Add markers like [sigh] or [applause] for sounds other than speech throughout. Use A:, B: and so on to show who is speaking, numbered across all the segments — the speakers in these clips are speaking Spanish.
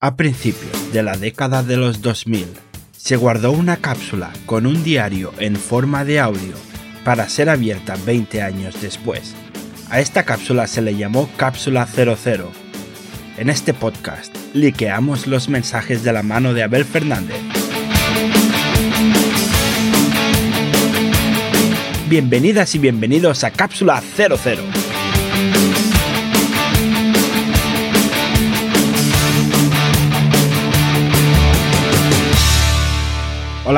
A: A principios de la década de los 2000, se guardó una cápsula con un diario en forma de audio para ser abierta 20 años después. A esta cápsula se le llamó Cápsula 00. En este podcast, liqueamos los mensajes de la mano de Abel Fernández. Bienvenidas y bienvenidos a Cápsula 00.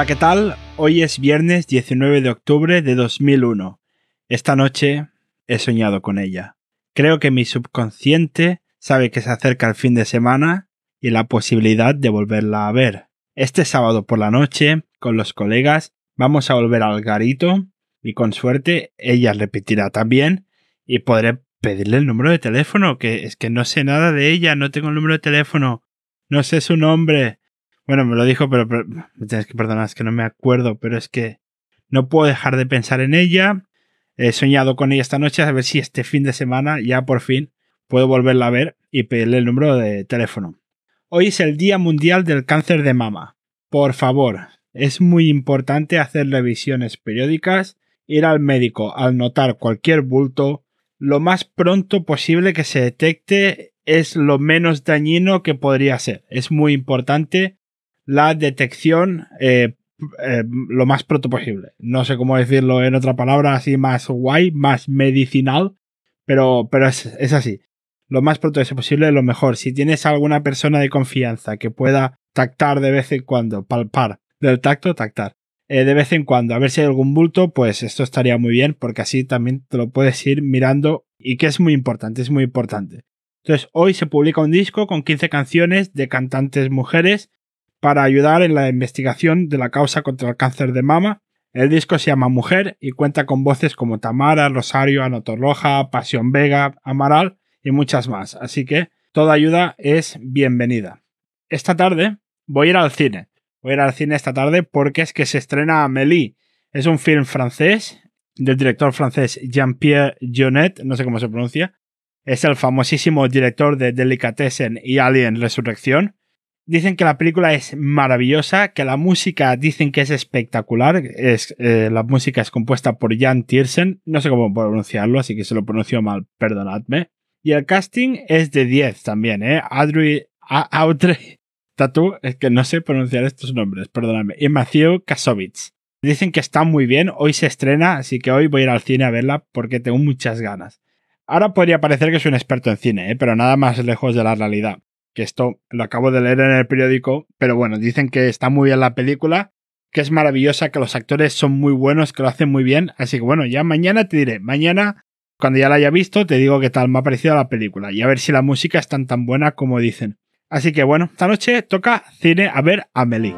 A: ¿Qué tal? Hoy es viernes 19 de octubre de 2001. Esta noche he soñado con ella. Creo que mi subconsciente sabe que se acerca el fin de semana y la posibilidad de volverla a ver. Este sábado por la noche, con los colegas, vamos a volver al garito y con suerte ella repetirá también y podré pedirle el número de teléfono, que es que no sé nada de ella, no tengo el número de teléfono, no sé su nombre, bueno, me lo dijo, pero, me tienes que perdonar, es que no me acuerdo, pero es que no puedo dejar de pensar en ella. He soñado con ella esta noche a ver si este fin de semana ya por fin puedo volverla a ver y pedirle el número de teléfono. Hoy es el Día Mundial del Cáncer de Mama. Por favor, es muy importante hacer revisiones periódicas, ir al médico al notar cualquier bulto, lo más pronto posible que se detecte es lo menos dañino que podría ser. Es muy importante la detección eh, eh, lo más pronto posible. No sé cómo decirlo en otra palabra así más guay, más medicinal, pero, pero es, así. Lo más pronto posible, lo mejor. Si tienes alguna persona de confianza que pueda tactar de vez en cuando, palpar del tacto, tactar. Eh, de vez en cuando, a ver si hay algún bulto, pues esto estaría muy bien, porque así también te lo puedes ir mirando y que es muy importante, es muy importante. Entonces, hoy se publica un disco con 15 canciones de cantantes mujeres para ayudar en la investigación de la causa contra el cáncer de mama. El disco se llama Mujer y cuenta con voces como Tamara, Rosario, Roja, Pasión Vega, Amaral y muchas más. Así que toda ayuda es bienvenida. Esta tarde voy a ir al cine. Voy a ir al cine esta tarde porque es que se estrena Amélie. Es un film francés del director francés Jean-Pierre Jeunet, no sé cómo se pronuncia. Es el famosísimo director de Delicatessen y Alien Resurrección. Dicen que la película es maravillosa, que la música dicen que es espectacular. Es, eh, la música es compuesta por Jan Tiersen. No sé cómo pronunciarlo, así que se lo pronunció mal, perdonadme. Y el casting es de 10 también, ¿eh? Audrey, Audrey [laughs] Tatu, es que no sé pronunciar estos nombres, perdonadme. Y Matthew Kasovitz. Dicen que está muy bien, hoy se estrena, así que hoy voy a ir al cine a verla porque tengo muchas ganas. Ahora podría parecer que soy un experto en cine, ¿eh? pero nada más lejos de la realidad que esto lo acabo de leer en el periódico, pero bueno, dicen que está muy bien la película, que es maravillosa, que los actores son muy buenos, que lo hacen muy bien, así que bueno, ya mañana te diré, mañana cuando ya la haya visto te digo qué tal me ha parecido la película y a ver si la música es tan tan buena como dicen. Así que bueno, esta noche toca cine a ver a Amelie.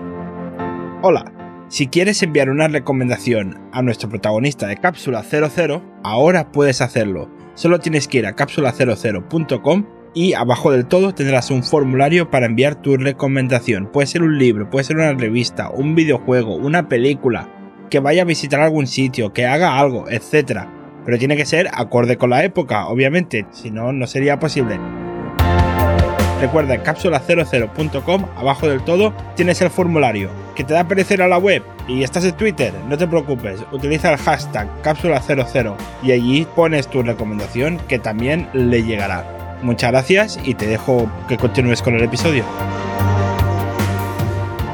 A: Hola. Si quieres enviar una recomendación a nuestro protagonista de Cápsula 00, ahora puedes hacerlo. Solo tienes que ir a cápsula00.com y abajo del todo tendrás un formulario para enviar tu recomendación. Puede ser un libro, puede ser una revista, un videojuego, una película, que vaya a visitar algún sitio, que haga algo, etc. Pero tiene que ser acorde con la época, obviamente, si no, no sería posible. Recuerda, en cápsula00.com, abajo del todo, tienes el formulario. ¿Que te da perecer a la web? Y estás en Twitter, no te preocupes, utiliza el hashtag cápsula00 y allí pones tu recomendación que también le llegará. Muchas gracias y te dejo que continúes con el episodio.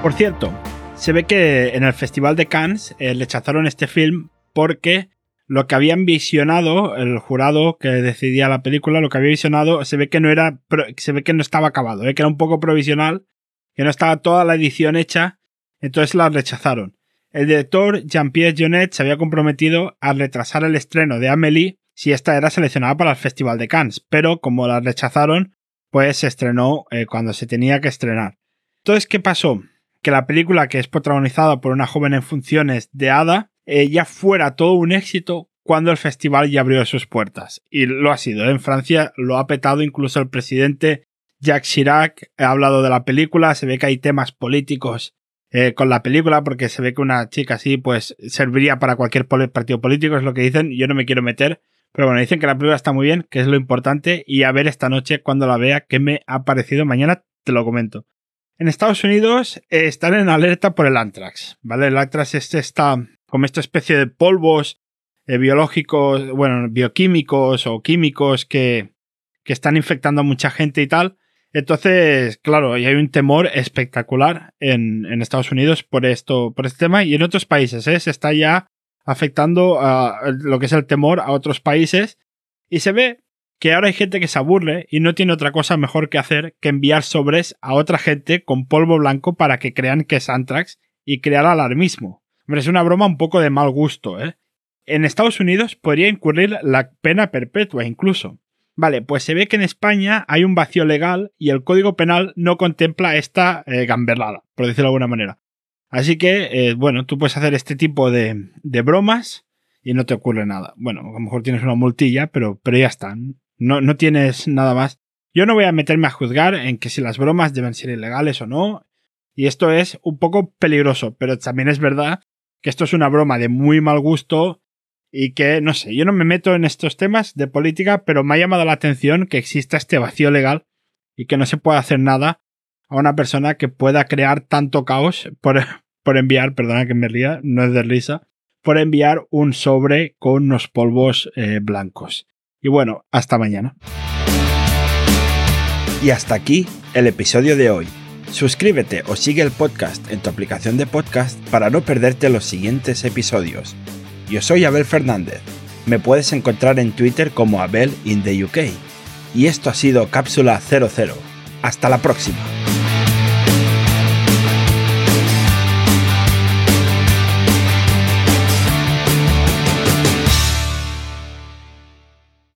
A: Por cierto, se ve que en el Festival de Cannes eh, rechazaron este film porque lo que habían visionado, el jurado que decidía la película, lo que había visionado, se ve que no era, se ve que no estaba acabado, eh, que era un poco provisional, que no estaba toda la edición hecha, entonces la rechazaron. El director Jean-Pierre Jonet se había comprometido a retrasar el estreno de Amélie si esta era seleccionada para el Festival de Cannes, pero como la rechazaron, pues se estrenó eh, cuando se tenía que estrenar. Entonces, ¿qué pasó? Que la película, que es protagonizada por una joven en funciones de Ada, eh, ya fuera todo un éxito cuando el festival ya abrió sus puertas. Y lo ha sido. En Francia lo ha petado incluso el presidente Jacques Chirac. Ha hablado de la película, se ve que hay temas políticos eh, con la película porque se ve que una chica así pues serviría para cualquier partido político, es lo que dicen. Yo no me quiero meter pero bueno, dicen que la película está muy bien, que es lo importante, y a ver esta noche cuando la vea qué me ha parecido. Mañana te lo comento. En Estados Unidos eh, están en alerta por el anthrax, ¿vale? El anthrax es esta, como esta especie de polvos eh, biológicos, bueno, bioquímicos o químicos que, que están infectando a mucha gente y tal. Entonces, claro, y hay un temor espectacular en, en, Estados Unidos por esto, por este tema y en otros países, ¿eh? Se está ya afectando a lo que es el temor a otros países y se ve que ahora hay gente que se aburre y no tiene otra cosa mejor que hacer que enviar sobres a otra gente con polvo blanco para que crean que es Antrax y crear alarmismo. Hombre, es una broma un poco de mal gusto, ¿eh? En Estados Unidos podría incurrir la pena perpetua incluso. Vale, pues se ve que en España hay un vacío legal y el Código Penal no contempla esta eh, gamberlada, por decirlo de alguna manera. Así que, eh, bueno, tú puedes hacer este tipo de, de, bromas y no te ocurre nada. Bueno, a lo mejor tienes una multilla, pero, pero ya está. No, no tienes nada más. Yo no voy a meterme a juzgar en que si las bromas deben ser ilegales o no. Y esto es un poco peligroso, pero también es verdad que esto es una broma de muy mal gusto y que, no sé, yo no me meto en estos temas de política, pero me ha llamado la atención que exista este vacío legal y que no se pueda hacer nada a una persona que pueda crear tanto caos por, [laughs] por enviar, perdona que me ría, no es de risa, por enviar un sobre con unos polvos eh, blancos. Y bueno, hasta mañana.
B: Y hasta aquí el episodio de hoy. Suscríbete o sigue el podcast en tu aplicación de podcast para no perderte los siguientes episodios. Yo soy Abel Fernández. Me puedes encontrar en Twitter como Abel in the UK. Y esto ha sido Cápsula 00. Hasta la próxima.